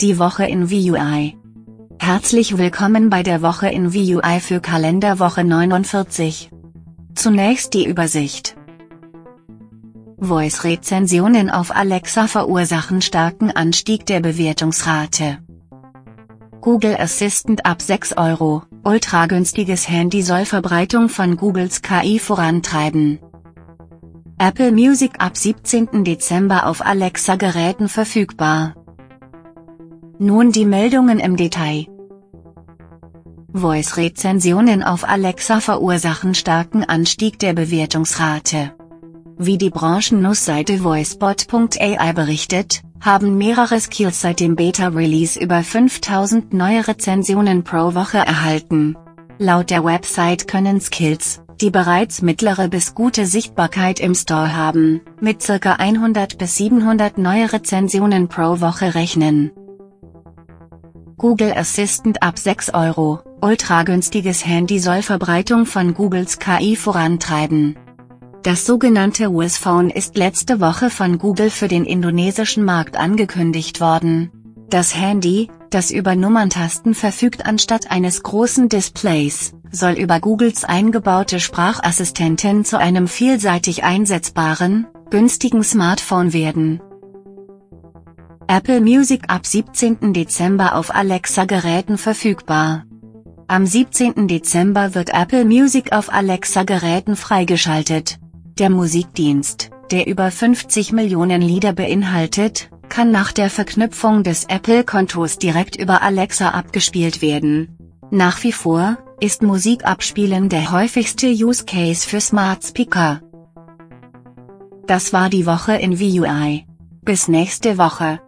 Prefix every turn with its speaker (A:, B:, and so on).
A: Die Woche in VUI. Herzlich willkommen bei der Woche in VUI für Kalenderwoche 49. Zunächst die Übersicht. Voice-Rezensionen auf Alexa verursachen starken Anstieg der Bewertungsrate. Google Assistant ab 6 Euro, ultragünstiges Handy soll Verbreitung von Googles KI vorantreiben. Apple Music ab 17. Dezember auf Alexa-Geräten verfügbar. Nun die Meldungen im Detail. Voice-Rezensionen auf Alexa verursachen starken Anstieg der Bewertungsrate. Wie die Branchennussseite voicebot.ai berichtet, haben mehrere Skills seit dem Beta-Release über 5000 neue Rezensionen pro Woche erhalten. Laut der Website können Skills, die bereits mittlere bis gute Sichtbarkeit im Store haben, mit ca. 100 bis 700 neue Rezensionen pro Woche rechnen. Google Assistant ab 6 Euro, ultragünstiges Handy soll Verbreitung von Googles KI vorantreiben. Das sogenannte Wiz Phone ist letzte Woche von Google für den indonesischen Markt angekündigt worden. Das Handy, das über Nummerntasten verfügt anstatt eines großen Displays, soll über Googles eingebaute Sprachassistentin zu einem vielseitig einsetzbaren, günstigen Smartphone werden. Apple Music ab 17. Dezember auf Alexa-Geräten verfügbar. Am 17. Dezember wird Apple Music auf Alexa-Geräten freigeschaltet. Der Musikdienst, der über 50 Millionen Lieder beinhaltet, kann nach der Verknüpfung des Apple-Kontos direkt über Alexa abgespielt werden. Nach wie vor ist Musikabspielen der häufigste Use Case für Smart Speaker. Das war die Woche in VUI. Bis nächste Woche.